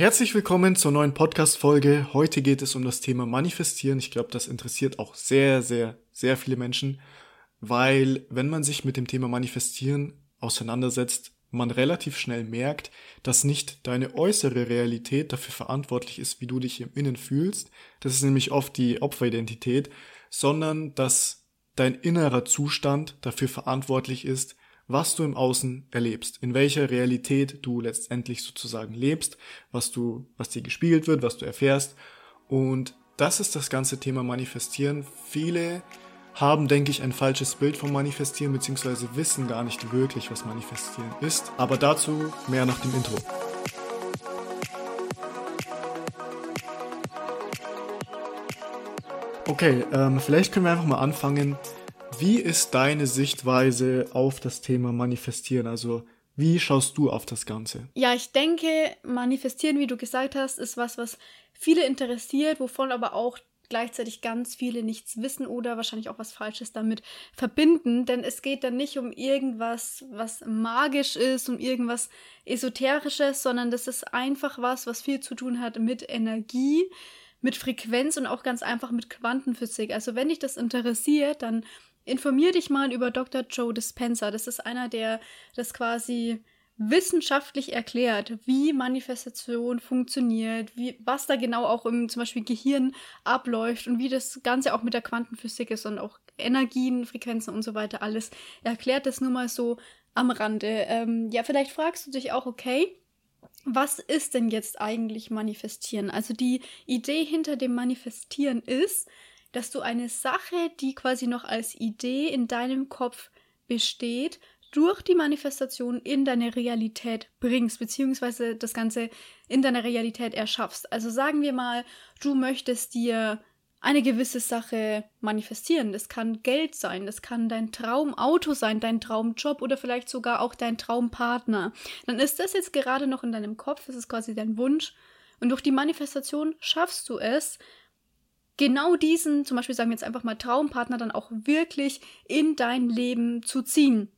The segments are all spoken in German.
Herzlich willkommen zur neuen Podcast-Folge. Heute geht es um das Thema Manifestieren. Ich glaube, das interessiert auch sehr, sehr, sehr viele Menschen, weil wenn man sich mit dem Thema Manifestieren auseinandersetzt, man relativ schnell merkt, dass nicht deine äußere Realität dafür verantwortlich ist, wie du dich im Innen fühlst. Das ist nämlich oft die Opferidentität, sondern dass dein innerer Zustand dafür verantwortlich ist, was du im Außen erlebst, in welcher Realität du letztendlich sozusagen lebst, was du, was dir gespiegelt wird, was du erfährst. Und das ist das ganze Thema Manifestieren. Viele haben, denke ich, ein falsches Bild vom Manifestieren, beziehungsweise wissen gar nicht wirklich, was Manifestieren ist. Aber dazu mehr nach dem Intro. Okay, ähm, vielleicht können wir einfach mal anfangen. Wie ist deine Sichtweise auf das Thema Manifestieren? Also wie schaust du auf das Ganze? Ja, ich denke, Manifestieren, wie du gesagt hast, ist was, was viele interessiert, wovon aber auch gleichzeitig ganz viele nichts wissen oder wahrscheinlich auch was Falsches damit verbinden. Denn es geht dann nicht um irgendwas, was magisch ist, um irgendwas Esoterisches, sondern das ist einfach was, was viel zu tun hat mit Energie, mit Frequenz und auch ganz einfach mit Quantenphysik. Also wenn dich das interessiert, dann informier dich mal über Dr. Joe Dispenza. Das ist einer, der das quasi wissenschaftlich erklärt, wie Manifestation funktioniert, wie, was da genau auch im zum Beispiel Gehirn abläuft und wie das Ganze auch mit der Quantenphysik ist und auch Energien, Frequenzen und so weiter alles. Er erklärt das nur mal so am Rande. Ähm, ja, vielleicht fragst du dich auch, okay, was ist denn jetzt eigentlich Manifestieren? Also die Idee hinter dem Manifestieren ist, dass du eine Sache, die quasi noch als Idee in deinem Kopf besteht, durch die Manifestation in deine Realität bringst, beziehungsweise das Ganze in deiner Realität erschaffst. Also sagen wir mal, du möchtest dir eine gewisse Sache manifestieren. Das kann Geld sein, das kann dein Traumauto sein, dein Traumjob oder vielleicht sogar auch dein Traumpartner. Dann ist das jetzt gerade noch in deinem Kopf, das ist quasi dein Wunsch. Und durch die Manifestation schaffst du es, genau diesen, zum Beispiel sagen wir jetzt einfach mal Traumpartner, dann auch wirklich in dein Leben zu ziehen.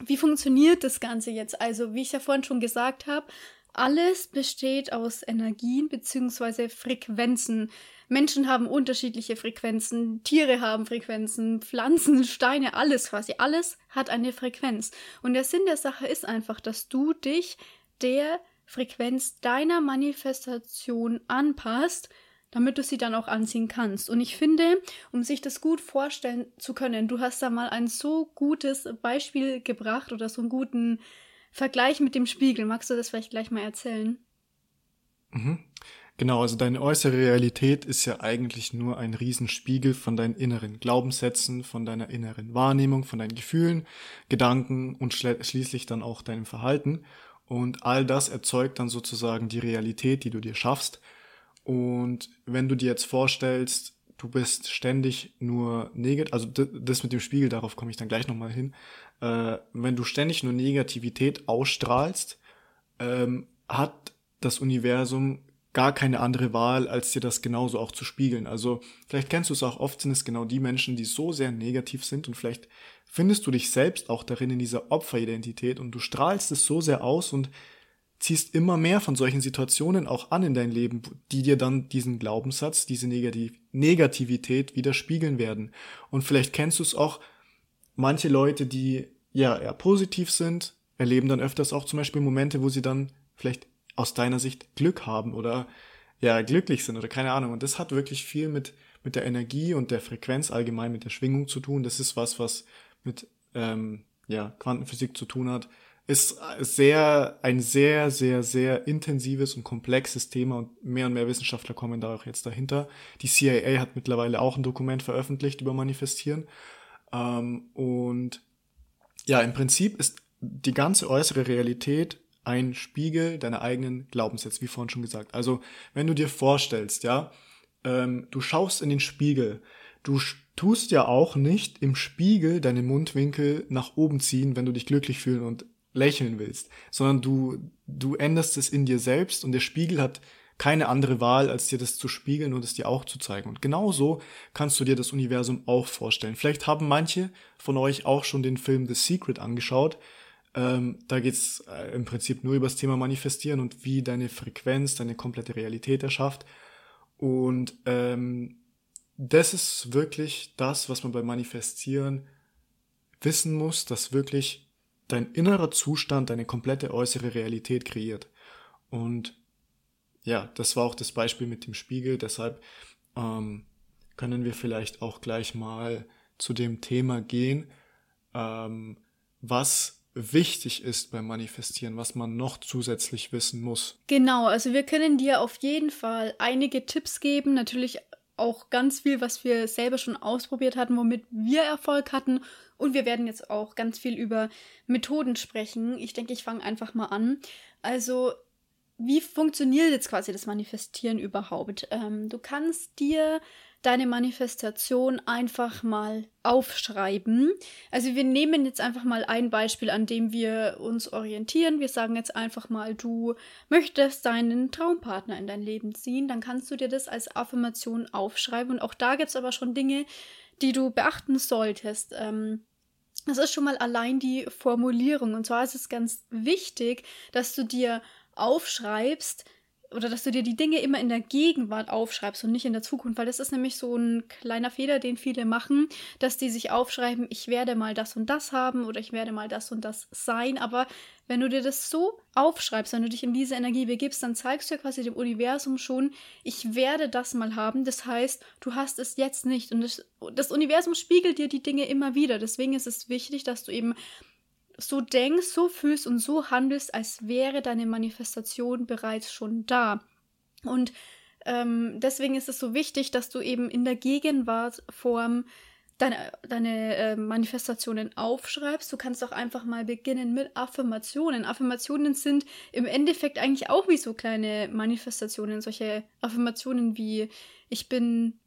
Wie funktioniert das Ganze jetzt? Also, wie ich ja vorhin schon gesagt habe, alles besteht aus Energien bzw. Frequenzen. Menschen haben unterschiedliche Frequenzen, Tiere haben Frequenzen, Pflanzen, Steine, alles quasi. Alles hat eine Frequenz. Und der Sinn der Sache ist einfach, dass du dich der Frequenz deiner Manifestation anpasst damit du sie dann auch anziehen kannst. Und ich finde, um sich das gut vorstellen zu können, du hast da mal ein so gutes Beispiel gebracht oder so einen guten Vergleich mit dem Spiegel. Magst du das vielleicht gleich mal erzählen? Mhm. Genau, also deine äußere Realität ist ja eigentlich nur ein Riesenspiegel von deinen inneren Glaubenssätzen, von deiner inneren Wahrnehmung, von deinen Gefühlen, Gedanken und schließlich dann auch deinem Verhalten. Und all das erzeugt dann sozusagen die Realität, die du dir schaffst. Und wenn du dir jetzt vorstellst, du bist ständig nur negativ, also das mit dem Spiegel, darauf komme ich dann gleich nochmal hin, äh, wenn du ständig nur Negativität ausstrahlst, ähm, hat das Universum gar keine andere Wahl, als dir das genauso auch zu spiegeln. Also vielleicht kennst du es auch, oft sind es genau die Menschen, die so sehr negativ sind und vielleicht findest du dich selbst auch darin in dieser Opferidentität und du strahlst es so sehr aus und ziehst immer mehr von solchen Situationen auch an in dein Leben, die dir dann diesen Glaubenssatz, diese Negativ Negativität widerspiegeln werden. Und vielleicht kennst du es auch, manche Leute, die ja eher positiv sind, erleben dann öfters auch zum Beispiel Momente, wo sie dann vielleicht aus deiner Sicht Glück haben oder ja glücklich sind oder keine Ahnung. Und das hat wirklich viel mit mit der Energie und der Frequenz allgemein mit der Schwingung zu tun. Das ist was, was mit ähm, ja Quantenphysik zu tun hat ist sehr, ein sehr, sehr, sehr intensives und komplexes Thema und mehr und mehr Wissenschaftler kommen da auch jetzt dahinter. Die CIA hat mittlerweile auch ein Dokument veröffentlicht über Manifestieren. Ähm, und ja, im Prinzip ist die ganze äußere Realität ein Spiegel deiner eigenen Glaubenssätze, wie vorhin schon gesagt. Also, wenn du dir vorstellst, ja, ähm, du schaust in den Spiegel, du tust ja auch nicht im Spiegel deine Mundwinkel nach oben ziehen, wenn du dich glücklich fühlen und lächeln willst, sondern du, du änderst es in dir selbst und der Spiegel hat keine andere Wahl, als dir das zu spiegeln und es dir auch zu zeigen. Und genauso kannst du dir das Universum auch vorstellen. Vielleicht haben manche von euch auch schon den Film The Secret angeschaut. Ähm, da geht's äh, im Prinzip nur über das Thema Manifestieren und wie deine Frequenz, deine komplette Realität erschafft. Und ähm, das ist wirklich das, was man beim Manifestieren wissen muss, dass wirklich dein innerer Zustand deine komplette äußere Realität kreiert. Und ja, das war auch das Beispiel mit dem Spiegel. Deshalb ähm, können wir vielleicht auch gleich mal zu dem Thema gehen, ähm, was wichtig ist beim Manifestieren, was man noch zusätzlich wissen muss. Genau, also wir können dir auf jeden Fall einige Tipps geben, natürlich auch ganz viel, was wir selber schon ausprobiert hatten, womit wir Erfolg hatten. Und wir werden jetzt auch ganz viel über Methoden sprechen. Ich denke, ich fange einfach mal an. Also, wie funktioniert jetzt quasi das Manifestieren überhaupt? Ähm, du kannst dir deine Manifestation einfach mal aufschreiben. Also wir nehmen jetzt einfach mal ein Beispiel, an dem wir uns orientieren. Wir sagen jetzt einfach mal, du möchtest deinen Traumpartner in dein Leben ziehen. Dann kannst du dir das als Affirmation aufschreiben. Und auch da gibt es aber schon Dinge, die du beachten solltest. Ähm, das ist schon mal allein die Formulierung. Und zwar ist es ganz wichtig, dass du dir aufschreibst, oder dass du dir die Dinge immer in der Gegenwart aufschreibst und nicht in der Zukunft, weil das ist nämlich so ein kleiner Fehler, den viele machen, dass die sich aufschreiben, ich werde mal das und das haben oder ich werde mal das und das sein, aber wenn du dir das so aufschreibst, wenn du dich in diese Energie begibst, dann zeigst du ja quasi dem Universum schon, ich werde das mal haben. Das heißt, du hast es jetzt nicht. Und das, das Universum spiegelt dir die Dinge immer wieder. Deswegen ist es wichtig, dass du eben so denkst, so fühlst und so handelst, als wäre deine Manifestation bereits schon da. Und ähm, deswegen ist es so wichtig, dass du eben in der Gegenwartform deine, deine äh, Manifestationen aufschreibst. Du kannst auch einfach mal beginnen mit Affirmationen. Affirmationen sind im Endeffekt eigentlich auch wie so kleine Manifestationen. Solche Affirmationen wie ich bin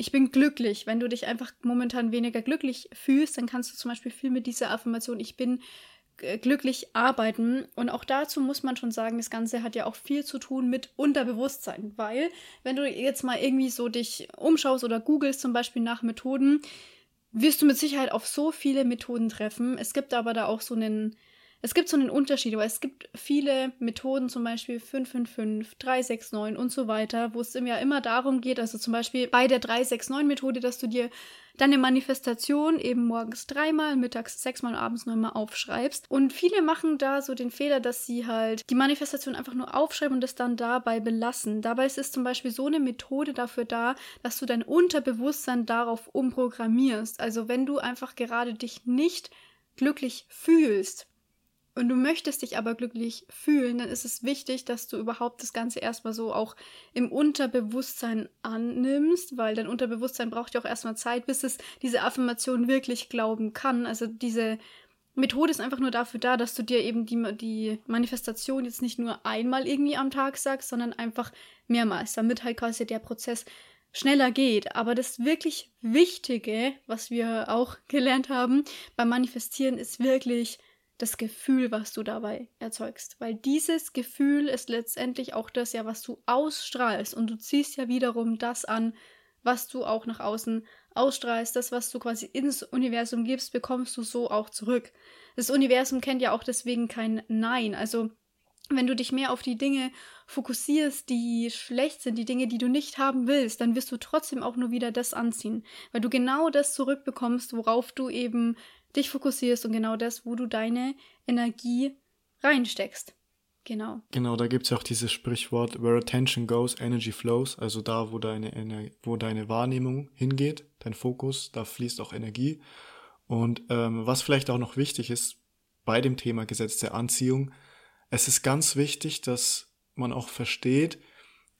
ich bin glücklich. Wenn du dich einfach momentan weniger glücklich fühlst, dann kannst du zum Beispiel viel mit dieser Affirmation, ich bin äh, glücklich arbeiten. Und auch dazu muss man schon sagen, das Ganze hat ja auch viel zu tun mit Unterbewusstsein, weil wenn du jetzt mal irgendwie so dich umschaust oder googelst zum Beispiel nach Methoden, wirst du mit Sicherheit auf so viele Methoden treffen. Es gibt aber da auch so einen es gibt so einen Unterschied, weil es gibt viele Methoden, zum Beispiel 555, 369 und so weiter, wo es ja immer darum geht, also zum Beispiel bei der 369-Methode, dass du dir deine Manifestation eben morgens dreimal, mittags sechsmal, abends neunmal aufschreibst. Und viele machen da so den Fehler, dass sie halt die Manifestation einfach nur aufschreiben und das dann dabei belassen. Dabei ist es zum Beispiel so eine Methode dafür da, dass du dein Unterbewusstsein darauf umprogrammierst. Also wenn du einfach gerade dich nicht glücklich fühlst, und du möchtest dich aber glücklich fühlen, dann ist es wichtig, dass du überhaupt das Ganze erstmal so auch im Unterbewusstsein annimmst, weil dein Unterbewusstsein braucht ja auch erstmal Zeit, bis es diese Affirmation wirklich glauben kann. Also diese Methode ist einfach nur dafür da, dass du dir eben die, die Manifestation jetzt nicht nur einmal irgendwie am Tag sagst, sondern einfach mehrmals, damit halt quasi der Prozess schneller geht. Aber das wirklich Wichtige, was wir auch gelernt haben beim Manifestieren, ist wirklich das Gefühl, was du dabei erzeugst. Weil dieses Gefühl ist letztendlich auch das ja, was du ausstrahlst. Und du ziehst ja wiederum das an, was du auch nach außen ausstrahlst. Das, was du quasi ins Universum gibst, bekommst du so auch zurück. Das Universum kennt ja auch deswegen kein Nein. Also wenn du dich mehr auf die Dinge fokussierst, die schlecht sind, die Dinge, die du nicht haben willst, dann wirst du trotzdem auch nur wieder das anziehen, weil du genau das zurückbekommst, worauf du eben dich fokussierst und genau das, wo du deine Energie reinsteckst. Genau. Genau, da gibt es ja auch dieses Sprichwort, where attention goes, energy flows, also da, wo deine, wo deine Wahrnehmung hingeht, dein Fokus, da fließt auch Energie. Und ähm, was vielleicht auch noch wichtig ist bei dem Thema Gesetz der Anziehung, es ist ganz wichtig, dass man auch versteht,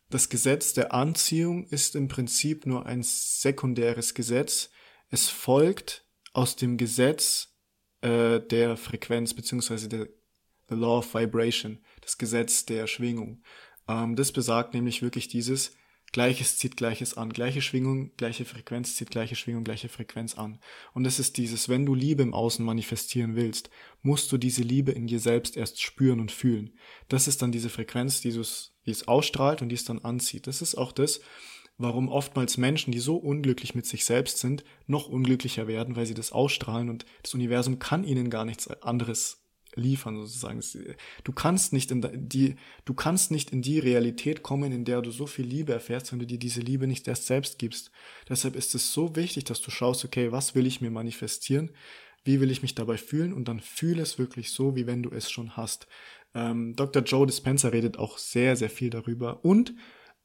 das Gesetz der Anziehung ist im Prinzip nur ein sekundäres Gesetz. Es folgt aus dem Gesetz äh, der Frequenz beziehungsweise der the Law of Vibration, das Gesetz der Schwingung. Ähm, das besagt nämlich wirklich dieses Gleiches zieht Gleiches an, gleiche Schwingung, gleiche Frequenz zieht gleiche Schwingung, gleiche Frequenz an. Und es ist dieses, wenn du Liebe im Außen manifestieren willst, musst du diese Liebe in dir selbst erst spüren und fühlen. Das ist dann diese Frequenz, die es ausstrahlt und die es dann anzieht. Das ist auch das, warum oftmals Menschen, die so unglücklich mit sich selbst sind, noch unglücklicher werden, weil sie das ausstrahlen und das Universum kann ihnen gar nichts anderes liefern sozusagen. Du kannst nicht in die, du kannst nicht in die Realität kommen, in der du so viel Liebe erfährst, wenn du dir diese Liebe nicht erst selbst gibst. Deshalb ist es so wichtig, dass du schaust, okay, was will ich mir manifestieren? Wie will ich mich dabei fühlen? Und dann fühle es wirklich so, wie wenn du es schon hast. Ähm, Dr. Joe Dispenza redet auch sehr, sehr viel darüber. Und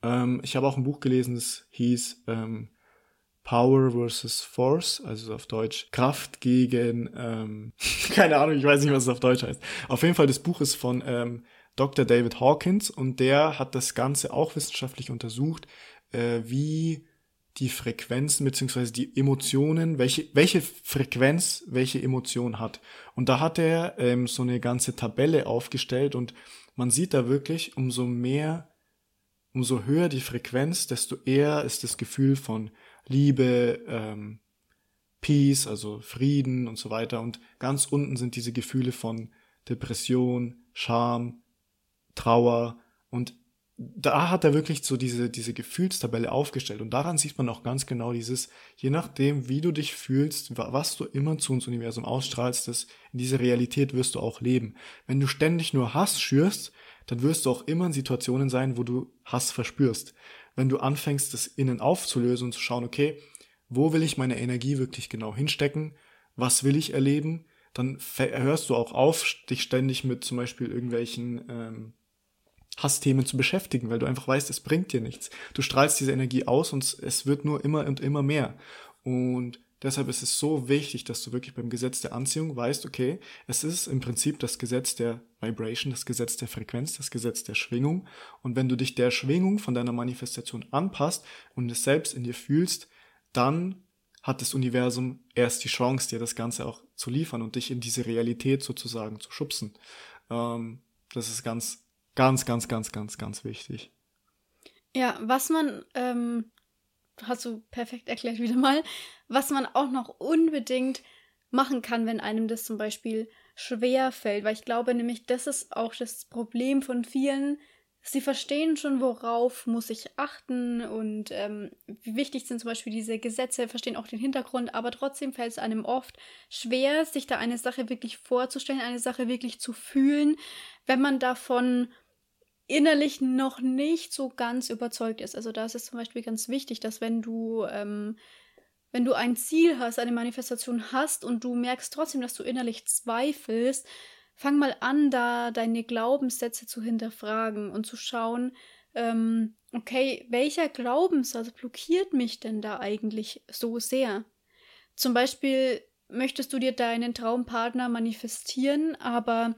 ähm, ich habe auch ein Buch gelesen, das hieß ähm, Power versus Force, also auf Deutsch Kraft gegen, ähm, keine Ahnung, ich weiß nicht, was es auf Deutsch heißt. Auf jeden Fall, das Buch ist von ähm, Dr. David Hawkins und der hat das Ganze auch wissenschaftlich untersucht, äh, wie die Frequenzen beziehungsweise die Emotionen, welche, welche Frequenz welche Emotion hat. Und da hat er ähm, so eine ganze Tabelle aufgestellt und man sieht da wirklich, umso mehr, umso höher die Frequenz, desto eher ist das Gefühl von Liebe, ähm, Peace, also Frieden und so weiter. Und ganz unten sind diese Gefühle von Depression, Scham, Trauer. Und da hat er wirklich so diese, diese Gefühlstabelle aufgestellt. Und daran sieht man auch ganz genau dieses, je nachdem, wie du dich fühlst, was du immer zu uns Universum ausstrahlst, das, in dieser Realität wirst du auch leben. Wenn du ständig nur Hass schürst, dann wirst du auch immer in Situationen sein, wo du Hass verspürst wenn du anfängst, das innen aufzulösen und zu schauen, okay, wo will ich meine Energie wirklich genau hinstecken? Was will ich erleben? Dann hörst du auch auf, dich ständig mit zum Beispiel irgendwelchen ähm, Hassthemen zu beschäftigen, weil du einfach weißt, es bringt dir nichts. Du strahlst diese Energie aus und es wird nur immer und immer mehr. Und Deshalb ist es so wichtig, dass du wirklich beim Gesetz der Anziehung weißt, okay, es ist im Prinzip das Gesetz der Vibration, das Gesetz der Frequenz, das Gesetz der Schwingung. Und wenn du dich der Schwingung von deiner Manifestation anpasst und es selbst in dir fühlst, dann hat das Universum erst die Chance, dir das Ganze auch zu liefern und dich in diese Realität sozusagen zu schubsen. Ähm, das ist ganz, ganz, ganz, ganz, ganz, ganz wichtig. Ja, was man ähm, hast du perfekt erklärt wieder mal, was man auch noch unbedingt machen kann, wenn einem das zum Beispiel schwer fällt, weil ich glaube nämlich, das ist auch das Problem von vielen. Sie verstehen schon, worauf muss ich achten und ähm, wie wichtig sind zum Beispiel diese Gesetze, verstehen auch den Hintergrund, aber trotzdem fällt es einem oft schwer, sich da eine Sache wirklich vorzustellen, eine Sache wirklich zu fühlen, wenn man davon innerlich noch nicht so ganz überzeugt ist. Also da ist es zum Beispiel ganz wichtig, dass wenn du, ähm, wenn du ein Ziel hast, eine Manifestation hast und du merkst trotzdem, dass du innerlich zweifelst, fang mal an, da deine Glaubenssätze zu hinterfragen und zu schauen, ähm, okay, welcher Glaubenssatz blockiert mich denn da eigentlich so sehr? Zum Beispiel möchtest du dir deinen Traumpartner manifestieren, aber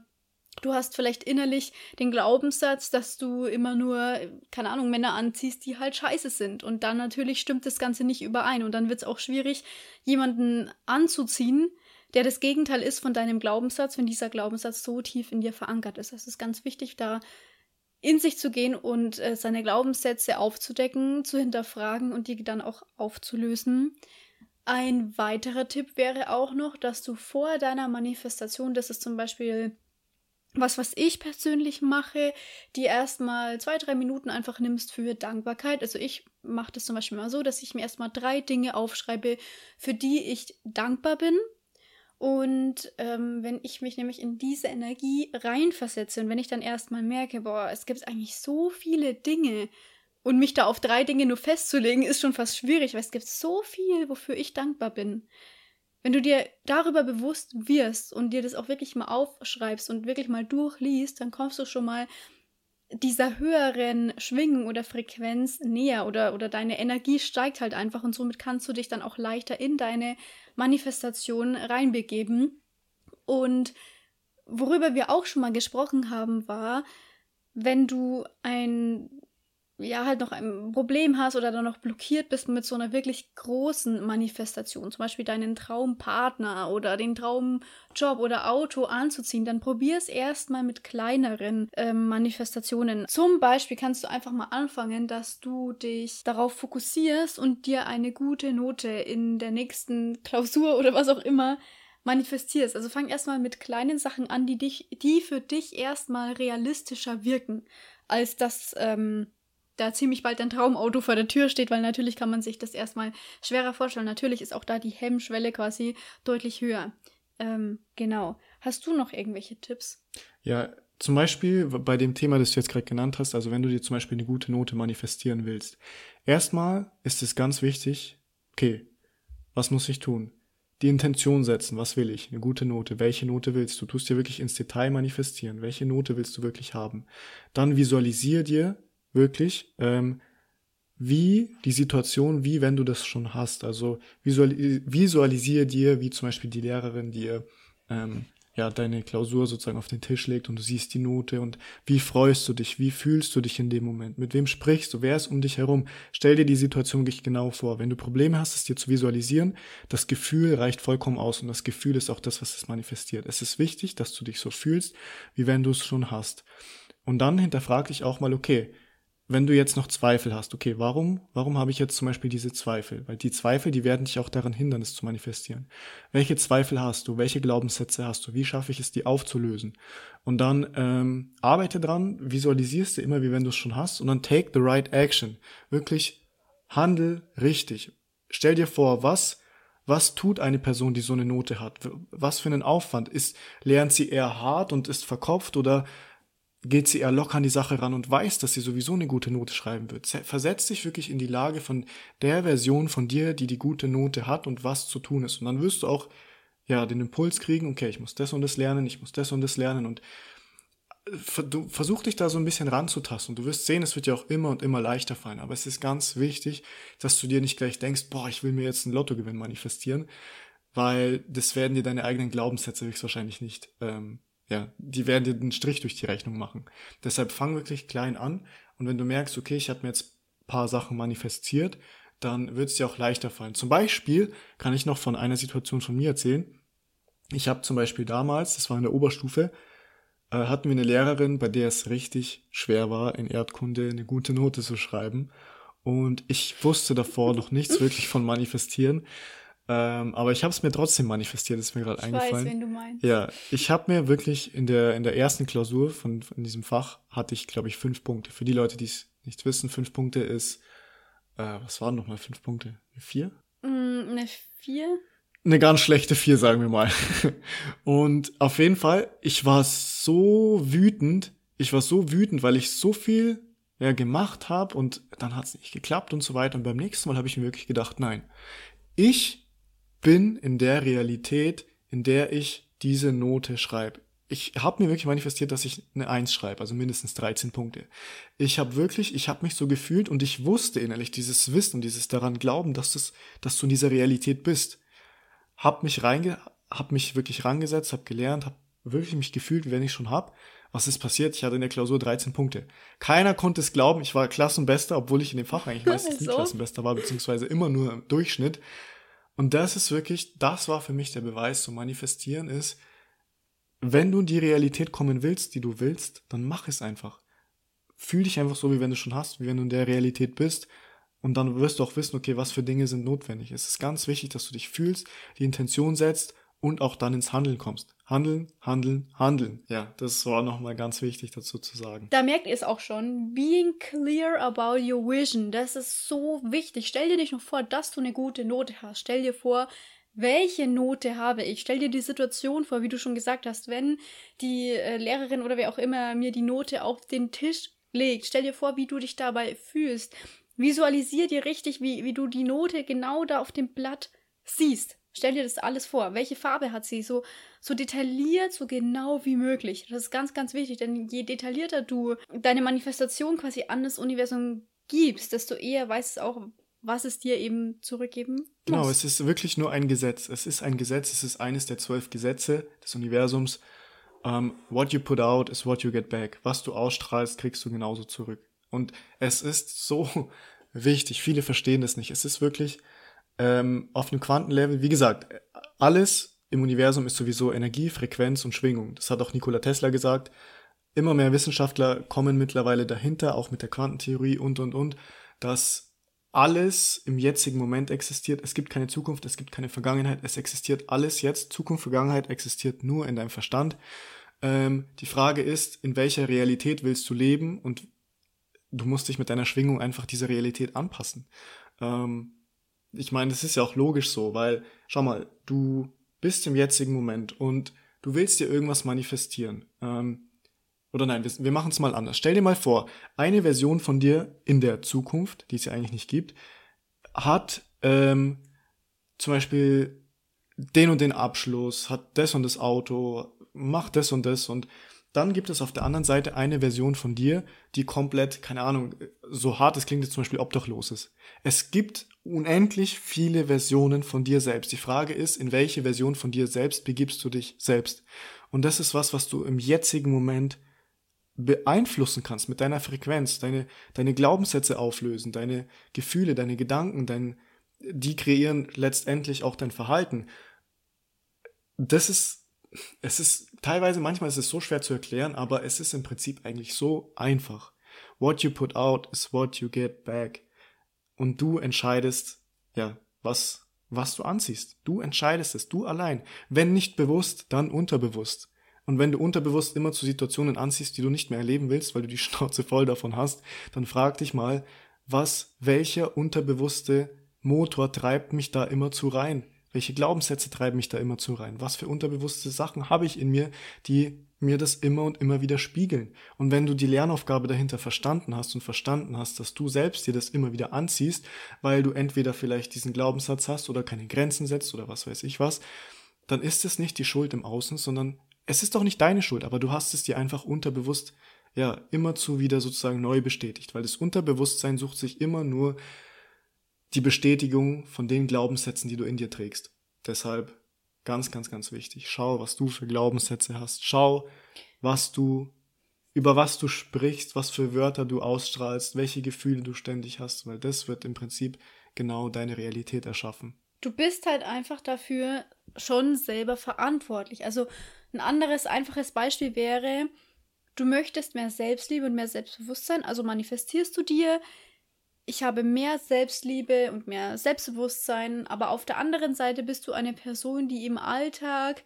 Du hast vielleicht innerlich den Glaubenssatz, dass du immer nur, keine Ahnung, Männer anziehst, die halt scheiße sind. Und dann natürlich stimmt das Ganze nicht überein. Und dann wird es auch schwierig, jemanden anzuziehen, der das Gegenteil ist von deinem Glaubenssatz, wenn dieser Glaubenssatz so tief in dir verankert ist. Es ist ganz wichtig, da in sich zu gehen und äh, seine Glaubenssätze aufzudecken, zu hinterfragen und die dann auch aufzulösen. Ein weiterer Tipp wäre auch noch, dass du vor deiner Manifestation, das ist zum Beispiel was, was ich persönlich mache, die erstmal zwei, drei Minuten einfach nimmst für Dankbarkeit. Also ich mache das zum Beispiel mal so, dass ich mir erstmal drei Dinge aufschreibe, für die ich dankbar bin. Und ähm, wenn ich mich nämlich in diese Energie reinversetze und wenn ich dann erstmal merke, boah, es gibt eigentlich so viele Dinge und mich da auf drei Dinge nur festzulegen, ist schon fast schwierig, weil es gibt so viel, wofür ich dankbar bin. Wenn du dir darüber bewusst wirst und dir das auch wirklich mal aufschreibst und wirklich mal durchliest, dann kommst du schon mal dieser höheren Schwingung oder Frequenz näher oder, oder deine Energie steigt halt einfach und somit kannst du dich dann auch leichter in deine Manifestation reinbegeben. Und worüber wir auch schon mal gesprochen haben, war, wenn du ein ja halt noch ein Problem hast oder dann noch blockiert bist mit so einer wirklich großen Manifestation, zum Beispiel deinen Traumpartner oder den Traumjob oder Auto anzuziehen, dann probier es erstmal mit kleineren äh, Manifestationen. Zum Beispiel kannst du einfach mal anfangen, dass du dich darauf fokussierst und dir eine gute Note in der nächsten Klausur oder was auch immer manifestierst. Also fang erstmal mit kleinen Sachen an, die dich, die für dich erstmal realistischer wirken, als das ähm, da ziemlich bald ein Traumauto vor der Tür steht, weil natürlich kann man sich das erstmal schwerer vorstellen. Natürlich ist auch da die Hemmschwelle quasi deutlich höher. Ähm, genau. Hast du noch irgendwelche Tipps? Ja, zum Beispiel bei dem Thema, das du jetzt gerade genannt hast, also wenn du dir zum Beispiel eine gute Note manifestieren willst. Erstmal ist es ganz wichtig, okay, was muss ich tun? Die Intention setzen, was will ich? Eine gute Note. Welche Note willst du? Tust dir wirklich ins Detail manifestieren. Welche Note willst du wirklich haben? Dann visualisier dir wirklich, ähm, wie die Situation, wie wenn du das schon hast. Also visualisiere dir, wie zum Beispiel die Lehrerin dir ähm, ja, deine Klausur sozusagen auf den Tisch legt und du siehst die Note und wie freust du dich, wie fühlst du dich in dem Moment, mit wem sprichst du, wer ist um dich herum. Stell dir die Situation wirklich genau vor. Wenn du Probleme hast, es dir zu visualisieren, das Gefühl reicht vollkommen aus und das Gefühl ist auch das, was es manifestiert. Es ist wichtig, dass du dich so fühlst, wie wenn du es schon hast. Und dann hinterfrag dich auch mal, okay, wenn du jetzt noch Zweifel hast, okay, warum, warum habe ich jetzt zum Beispiel diese Zweifel? Weil die Zweifel, die werden dich auch daran hindern, es zu manifestieren. Welche Zweifel hast du? Welche Glaubenssätze hast du? Wie schaffe ich es, die aufzulösen? Und dann ähm, arbeite dran, visualisierst du immer, wie wenn du es schon hast, und dann take the right action. Wirklich handel richtig. Stell dir vor, was was tut eine Person, die so eine Note hat? Was für einen Aufwand? Ist, lernt sie eher hart und ist verkopft oder geht sie eher locker an die Sache ran und weiß, dass sie sowieso eine gute Note schreiben wird. Versetz dich wirklich in die Lage von der Version von dir, die die gute Note hat und was zu tun ist. Und dann wirst du auch ja den Impuls kriegen, okay, ich muss das und das lernen, ich muss das und das lernen und äh, du versuch dich da so ein bisschen ranzutasten. Du wirst sehen, es wird ja auch immer und immer leichter fallen. Aber es ist ganz wichtig, dass du dir nicht gleich denkst, boah, ich will mir jetzt einen Lottogewinn manifestieren, weil das werden dir deine eigenen Glaubenssätze höchstwahrscheinlich nicht ähm, ja, die werden dir einen Strich durch die Rechnung machen. Deshalb fang wirklich klein an und wenn du merkst, okay, ich habe mir jetzt paar Sachen manifestiert, dann wird es dir auch leichter fallen. Zum Beispiel kann ich noch von einer Situation von mir erzählen. Ich habe zum Beispiel damals, das war in der Oberstufe, äh, hatten wir eine Lehrerin, bei der es richtig schwer war, in Erdkunde eine gute Note zu schreiben. Und ich wusste davor noch nichts wirklich von Manifestieren. Ähm, aber ich habe es mir trotzdem manifestiert, ist mir gerade eingefallen. Ich weiß, wen du meinst. Ja, ich habe mir wirklich in der in der ersten Klausur von, von diesem Fach hatte ich, glaube ich, fünf Punkte. Für die Leute, die es nicht wissen, fünf Punkte ist, äh, was waren nochmal fünf Punkte? Eine vier? Mm, eine vier? Eine ganz schlechte vier, sagen wir mal. Und auf jeden Fall, ich war so wütend. Ich war so wütend, weil ich so viel ja, gemacht habe und dann hat es nicht geklappt und so weiter. Und beim nächsten Mal habe ich mir wirklich gedacht, nein, ich bin in der Realität, in der ich diese Note schreibe. Ich habe mir wirklich manifestiert, dass ich eine Eins schreibe, also mindestens 13 Punkte. Ich habe wirklich, ich habe mich so gefühlt und ich wusste innerlich dieses Wissen, dieses daran glauben, dass, das, dass du in dieser Realität bist. Hab mich reinge, hab mich wirklich rangesetzt, hab gelernt, hab wirklich mich gefühlt, wenn ich schon hab. Was ist passiert? Ich hatte in der Klausur 13 Punkte. Keiner konnte es glauben, ich war Klassenbester, obwohl ich in dem Fach eigentlich meistens so. nie Klassenbester war, beziehungsweise immer nur im Durchschnitt. Und das ist wirklich, das war für mich der Beweis, zu manifestieren ist, wenn du in die Realität kommen willst, die du willst, dann mach es einfach. Fühl dich einfach so, wie wenn du schon hast, wie wenn du in der Realität bist. Und dann wirst du auch wissen, okay, was für Dinge sind notwendig. Es ist ganz wichtig, dass du dich fühlst, die Intention setzt und auch dann ins Handeln kommst. Handeln, handeln, handeln. Ja, das war nochmal ganz wichtig dazu zu sagen. Da merkt ihr es auch schon. Being clear about your vision. Das ist so wichtig. Stell dir nicht nur vor, dass du eine gute Note hast. Stell dir vor, welche Note habe ich? Stell dir die Situation vor, wie du schon gesagt hast, wenn die äh, Lehrerin oder wer auch immer mir die Note auf den Tisch legt. Stell dir vor, wie du dich dabei fühlst. Visualisier dir richtig, wie, wie du die Note genau da auf dem Blatt siehst. Stell dir das alles vor. Welche Farbe hat sie? So, so detailliert, so genau wie möglich. Das ist ganz, ganz wichtig, denn je detaillierter du deine Manifestation quasi an das Universum gibst, desto eher weißt du auch, was es dir eben zurückgeben muss. Genau, es ist wirklich nur ein Gesetz. Es ist ein Gesetz, es ist eines der zwölf Gesetze des Universums. Um, ähm, what you put out is what you get back. Was du ausstrahlst, kriegst du genauso zurück. Und es ist so wichtig. Viele verstehen das nicht. Es ist wirklich ähm, auf einem Quantenlevel, wie gesagt, alles im Universum ist sowieso Energie, Frequenz und Schwingung. Das hat auch Nikola Tesla gesagt. Immer mehr Wissenschaftler kommen mittlerweile dahinter, auch mit der Quantentheorie und, und, und, dass alles im jetzigen Moment existiert. Es gibt keine Zukunft, es gibt keine Vergangenheit, es existiert alles jetzt. Zukunft, Vergangenheit existiert nur in deinem Verstand. Ähm, die Frage ist, in welcher Realität willst du leben und du musst dich mit deiner Schwingung einfach dieser Realität anpassen. Ähm, ich meine, das ist ja auch logisch so, weil, schau mal, du bist im jetzigen Moment und du willst dir irgendwas manifestieren. Ähm, oder nein, wir, wir machen es mal anders. Stell dir mal vor, eine Version von dir in der Zukunft, die es ja eigentlich nicht gibt, hat ähm, zum Beispiel den und den Abschluss, hat das und das Auto, macht das und das und dann gibt es auf der anderen Seite eine Version von dir, die komplett, keine Ahnung, so hart es klingt jetzt zum Beispiel obdachlos ist. Es gibt unendlich viele Versionen von dir selbst. Die Frage ist, in welche Version von dir selbst begibst du dich selbst? Und das ist was, was du im jetzigen Moment beeinflussen kannst mit deiner Frequenz, deine, deine Glaubenssätze auflösen, deine Gefühle, deine Gedanken, dein, die kreieren letztendlich auch dein Verhalten. Das ist, es ist teilweise, manchmal ist es so schwer zu erklären, aber es ist im Prinzip eigentlich so einfach. What you put out is what you get back. Und du entscheidest, ja, was, was du anziehst. Du entscheidest es, du allein. Wenn nicht bewusst, dann unterbewusst. Und wenn du unterbewusst immer zu Situationen anziehst, die du nicht mehr erleben willst, weil du die Schnauze voll davon hast, dann frag dich mal, was, welcher unterbewusste Motor treibt mich da immer zu rein? Welche Glaubenssätze treiben mich da immer zu rein? Was für unterbewusste Sachen habe ich in mir, die mir das immer und immer wieder spiegeln? Und wenn du die Lernaufgabe dahinter verstanden hast und verstanden hast, dass du selbst dir das immer wieder anziehst, weil du entweder vielleicht diesen Glaubenssatz hast oder keine Grenzen setzt oder was weiß ich was, dann ist es nicht die Schuld im Außen, sondern es ist doch nicht deine Schuld, aber du hast es dir einfach unterbewusst, ja, immerzu wieder sozusagen neu bestätigt, weil das Unterbewusstsein sucht sich immer nur die Bestätigung von den Glaubenssätzen, die du in dir trägst. Deshalb ganz, ganz, ganz wichtig. Schau, was du für Glaubenssätze hast. Schau, was du, über was du sprichst, was für Wörter du ausstrahlst, welche Gefühle du ständig hast, weil das wird im Prinzip genau deine Realität erschaffen. Du bist halt einfach dafür schon selber verantwortlich. Also ein anderes, einfaches Beispiel wäre, du möchtest mehr Selbstliebe und mehr Selbstbewusstsein, also manifestierst du dir, ich habe mehr Selbstliebe und mehr Selbstbewusstsein, aber auf der anderen Seite bist du eine Person, die im Alltag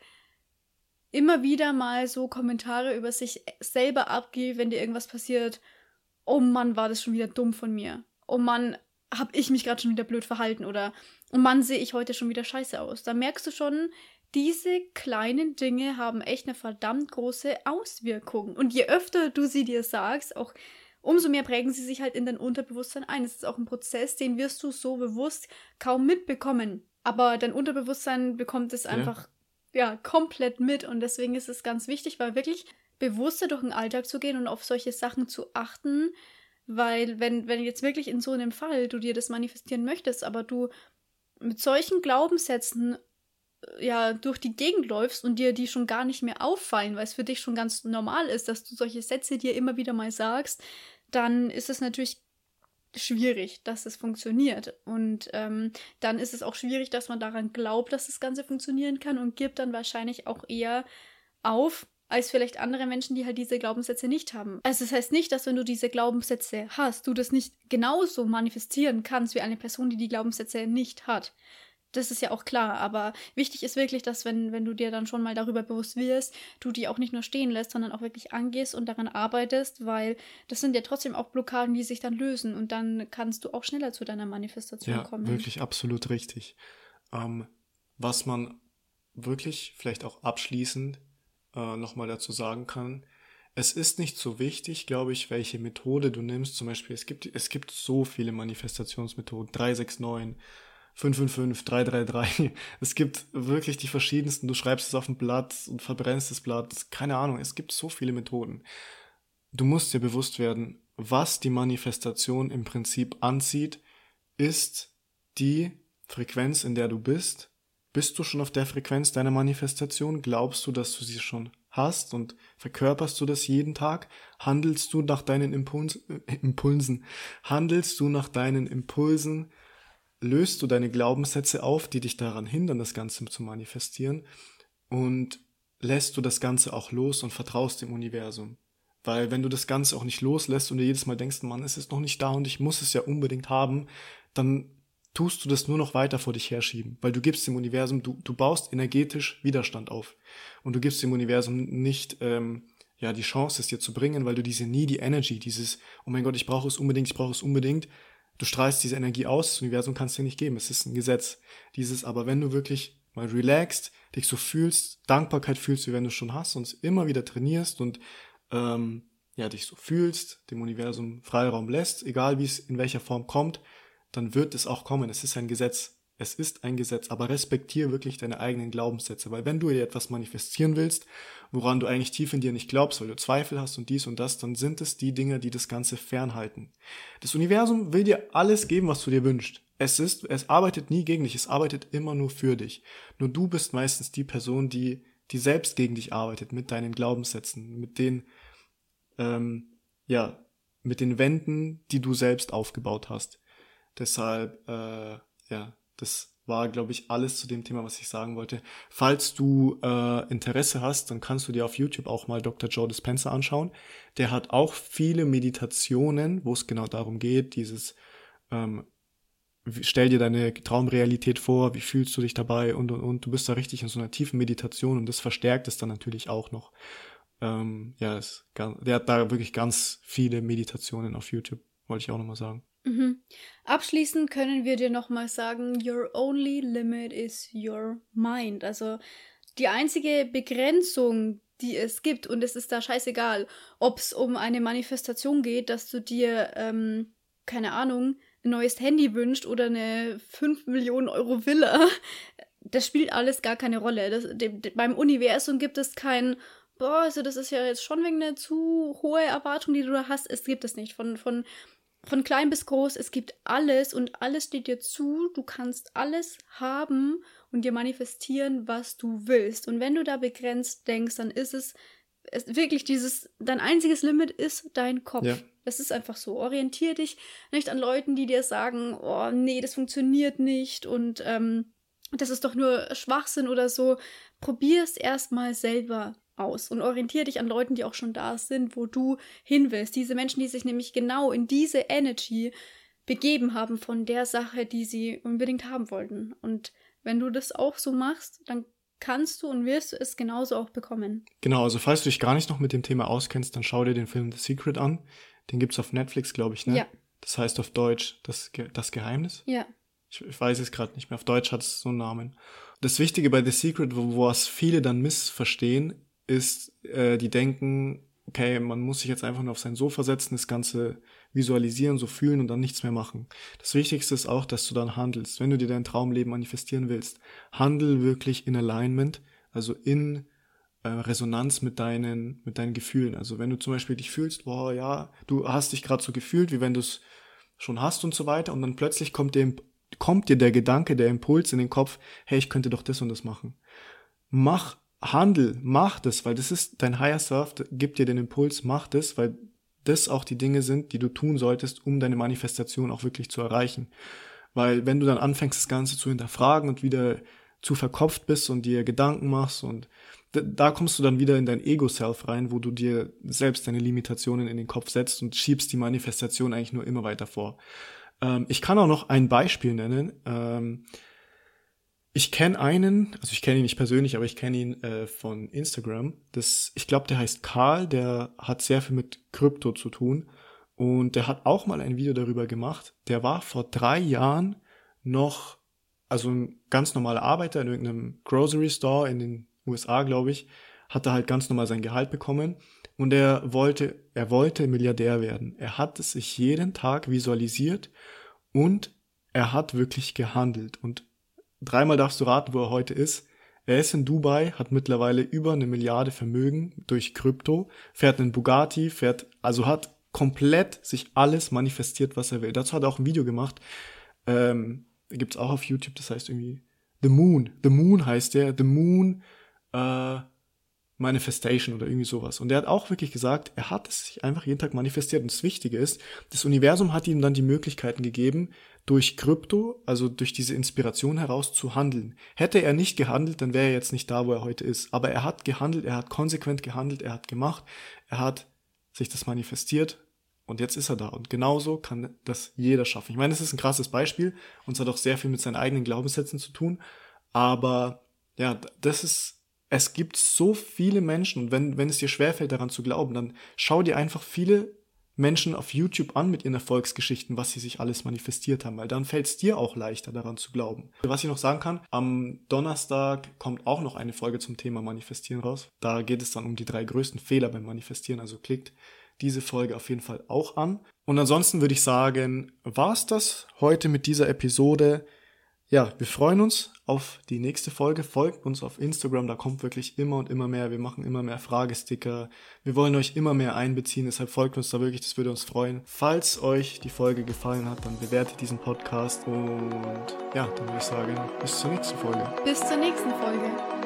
immer wieder mal so Kommentare über sich selber abgibt, wenn dir irgendwas passiert. Oh Mann, war das schon wieder dumm von mir. Oh Mann, hab ich mich gerade schon wieder blöd verhalten oder oh Mann, sehe ich heute schon wieder scheiße aus. Da merkst du schon, diese kleinen Dinge haben echt eine verdammt große Auswirkung. Und je öfter du sie dir sagst, auch umso mehr prägen sie sich halt in dein Unterbewusstsein ein. Es ist auch ein Prozess, den wirst du so bewusst kaum mitbekommen. Aber dein Unterbewusstsein bekommt es einfach ja. ja komplett mit. Und deswegen ist es ganz wichtig, weil wirklich bewusster durch den Alltag zu gehen und auf solche Sachen zu achten. Weil, wenn, wenn jetzt wirklich in so einem Fall du dir das manifestieren möchtest, aber du mit solchen Glaubenssätzen ja durch die Gegend läufst und dir die schon gar nicht mehr auffallen, weil es für dich schon ganz normal ist, dass du solche Sätze dir immer wieder mal sagst, dann ist es natürlich schwierig, dass es funktioniert. Und ähm, dann ist es auch schwierig, dass man daran glaubt, dass das Ganze funktionieren kann und gibt dann wahrscheinlich auch eher auf, als vielleicht andere Menschen, die halt diese Glaubenssätze nicht haben. Also das heißt nicht, dass wenn du diese Glaubenssätze hast, du das nicht genauso manifestieren kannst wie eine Person, die die Glaubenssätze nicht hat das ist ja auch klar, aber wichtig ist wirklich, dass wenn, wenn du dir dann schon mal darüber bewusst wirst, du die auch nicht nur stehen lässt, sondern auch wirklich angehst und daran arbeitest, weil das sind ja trotzdem auch Blockaden, die sich dann lösen und dann kannst du auch schneller zu deiner Manifestation ja, kommen. Wirklich absolut richtig. Ähm, was man wirklich vielleicht auch abschließend äh, nochmal dazu sagen kann, es ist nicht so wichtig, glaube ich, welche Methode du nimmst. Zum Beispiel, es gibt, es gibt so viele Manifestationsmethoden, 369, 555, 333. Es gibt wirklich die verschiedensten. Du schreibst es auf ein Blatt und verbrennst das Blatt. Keine Ahnung, es gibt so viele Methoden. Du musst dir bewusst werden, was die Manifestation im Prinzip anzieht, ist die Frequenz, in der du bist. Bist du schon auf der Frequenz deiner Manifestation? Glaubst du, dass du sie schon hast und verkörperst du das jeden Tag? Handelst du nach deinen Impuls äh, Impulsen? Handelst du nach deinen Impulsen? Löst du deine Glaubenssätze auf, die dich daran hindern, das Ganze zu manifestieren und lässt du das Ganze auch los und vertraust dem Universum. Weil wenn du das Ganze auch nicht loslässt und dir jedes Mal denkst, Mann, es ist noch nicht da und ich muss es ja unbedingt haben, dann tust du das nur noch weiter vor dich herschieben, weil du gibst dem Universum, du, du baust energetisch Widerstand auf und du gibst dem Universum nicht ähm, ja die Chance, es dir zu bringen, weil du diese nie die Energy, dieses, oh mein Gott, ich brauche es unbedingt, ich brauche es unbedingt, du strahlst diese Energie aus, das Universum kann es dir nicht geben, es ist ein Gesetz. Dieses, aber wenn du wirklich mal relaxed, dich so fühlst, Dankbarkeit fühlst, wie wenn du schon hast und immer wieder trainierst und ähm, ja, dich so fühlst, dem Universum Freiraum lässt, egal wie es in welcher Form kommt, dann wird es auch kommen. Es ist ein Gesetz. Es ist ein Gesetz, aber respektiere wirklich deine eigenen Glaubenssätze, weil wenn du dir etwas manifestieren willst, woran du eigentlich tief in dir nicht glaubst, weil du Zweifel hast und dies und das, dann sind es die Dinge, die das Ganze fernhalten. Das Universum will dir alles geben, was du dir wünschst. Es ist, es arbeitet nie gegen dich, es arbeitet immer nur für dich. Nur du bist meistens die Person, die, die selbst gegen dich arbeitet, mit deinen Glaubenssätzen, mit den, ähm, ja, mit den Wänden, die du selbst aufgebaut hast. Deshalb, äh, ja, das war, glaube ich, alles zu dem Thema, was ich sagen wollte. Falls du äh, Interesse hast, dann kannst du dir auf YouTube auch mal Dr. Joe Dispenza anschauen. Der hat auch viele Meditationen, wo es genau darum geht, dieses ähm, stell dir deine Traumrealität vor, wie fühlst du dich dabei und und und du bist da richtig in so einer tiefen Meditation und das verstärkt es dann natürlich auch noch. Ähm, ja, es, der hat da wirklich ganz viele Meditationen auf YouTube, wollte ich auch nochmal sagen. Mhm. Abschließend können wir dir nochmal sagen, your only limit is your mind. Also die einzige Begrenzung, die es gibt, und es ist da scheißegal, ob es um eine Manifestation geht, dass du dir, ähm, keine Ahnung, ein neues Handy wünscht oder eine 5 Millionen Euro Villa, das spielt alles gar keine Rolle. Das, de, de, beim Universum gibt es kein, boah, also das ist ja jetzt schon wegen eine zu hohe Erwartung, die du da hast. Es gibt es nicht. Von, von von klein bis groß, es gibt alles und alles steht dir zu. Du kannst alles haben und dir manifestieren, was du willst. Und wenn du da begrenzt denkst, dann ist es, es wirklich dieses, dein einziges Limit ist dein Kopf. Ja. Das ist einfach so. Orientier dich nicht an Leuten, die dir sagen, oh nee, das funktioniert nicht und ähm, das ist doch nur Schwachsinn oder so. Probier es erstmal selber aus und orientiere dich an Leuten, die auch schon da sind, wo du hin willst. Diese Menschen, die sich nämlich genau in diese Energy begeben haben von der Sache, die sie unbedingt haben wollten. Und wenn du das auch so machst, dann kannst du und wirst du es genauso auch bekommen. Genau, also falls du dich gar nicht noch mit dem Thema auskennst, dann schau dir den Film The Secret an. Den gibt es auf Netflix, glaube ich, ne? Ja. Das heißt auf Deutsch das, Ge das Geheimnis. Ja. Ich, ich weiß es gerade nicht mehr. Auf Deutsch hat es so einen Namen. Das Wichtige bei The Secret, wo, wo es viele dann missverstehen, ist, äh, die denken, okay, man muss sich jetzt einfach nur auf sein Sofa setzen, das Ganze visualisieren, so fühlen und dann nichts mehr machen. Das Wichtigste ist auch, dass du dann handelst. Wenn du dir dein Traumleben manifestieren willst, handel wirklich in Alignment, also in äh, Resonanz mit deinen, mit deinen Gefühlen. Also wenn du zum Beispiel dich fühlst, boah, ja, du hast dich gerade so gefühlt, wie wenn du es schon hast und so weiter, und dann plötzlich kommt dir, kommt dir der Gedanke, der Impuls in den Kopf, hey, ich könnte doch das und das machen. Mach Handel, mach das, weil das ist dein Higher Self, gibt dir den Impuls, mach das, weil das auch die Dinge sind, die du tun solltest, um deine Manifestation auch wirklich zu erreichen. Weil wenn du dann anfängst, das Ganze zu hinterfragen und wieder zu verkopft bist und dir Gedanken machst und da kommst du dann wieder in dein Ego-Self rein, wo du dir selbst deine Limitationen in den Kopf setzt und schiebst die Manifestation eigentlich nur immer weiter vor. Ähm, ich kann auch noch ein Beispiel nennen. Ähm, ich kenne einen, also ich kenne ihn nicht persönlich, aber ich kenne ihn äh, von Instagram. Das, ich glaube, der heißt Karl, der hat sehr viel mit Krypto zu tun. Und der hat auch mal ein Video darüber gemacht. Der war vor drei Jahren noch, also ein ganz normaler Arbeiter in irgendeinem Grocery Store in den USA, glaube ich, hat er halt ganz normal sein Gehalt bekommen. Und er wollte, er wollte Milliardär werden. Er hat es sich jeden Tag visualisiert und er hat wirklich gehandelt. Und Dreimal darfst du raten, wo er heute ist. Er ist in Dubai, hat mittlerweile über eine Milliarde Vermögen durch Krypto, fährt einen Bugatti, fährt, also hat komplett sich alles manifestiert, was er will. Dazu hat er auch ein Video gemacht. Ähm, gibt's auch auf YouTube, das heißt irgendwie The Moon. The Moon heißt der. The Moon äh, Manifestation oder irgendwie sowas. Und er hat auch wirklich gesagt, er hat es sich einfach jeden Tag manifestiert. Und das Wichtige ist, das Universum hat ihm dann die Möglichkeiten gegeben, durch Krypto, also durch diese Inspiration heraus zu handeln. Hätte er nicht gehandelt, dann wäre er jetzt nicht da, wo er heute ist. Aber er hat gehandelt, er hat konsequent gehandelt, er hat gemacht, er hat sich das manifestiert und jetzt ist er da. Und genauso kann das jeder schaffen. Ich meine, es ist ein krasses Beispiel und es hat auch sehr viel mit seinen eigenen Glaubenssätzen zu tun. Aber ja, das ist, es gibt so viele Menschen und wenn, wenn es dir schwerfällt, daran zu glauben, dann schau dir einfach viele Menschen auf YouTube an mit ihren Erfolgsgeschichten, was sie sich alles manifestiert haben, weil dann fällt es dir auch leichter daran zu glauben. Was ich noch sagen kann, am Donnerstag kommt auch noch eine Folge zum Thema Manifestieren raus. Da geht es dann um die drei größten Fehler beim Manifestieren, also klickt diese Folge auf jeden Fall auch an. Und ansonsten würde ich sagen, war es das heute mit dieser Episode ja, wir freuen uns auf die nächste Folge. Folgt uns auf Instagram, da kommt wirklich immer und immer mehr. Wir machen immer mehr Fragesticker. Wir wollen euch immer mehr einbeziehen, deshalb folgt uns da wirklich, das würde uns freuen. Falls euch die Folge gefallen hat, dann bewertet diesen Podcast und ja, dann würde ich sagen, bis zur nächsten Folge. Bis zur nächsten Folge.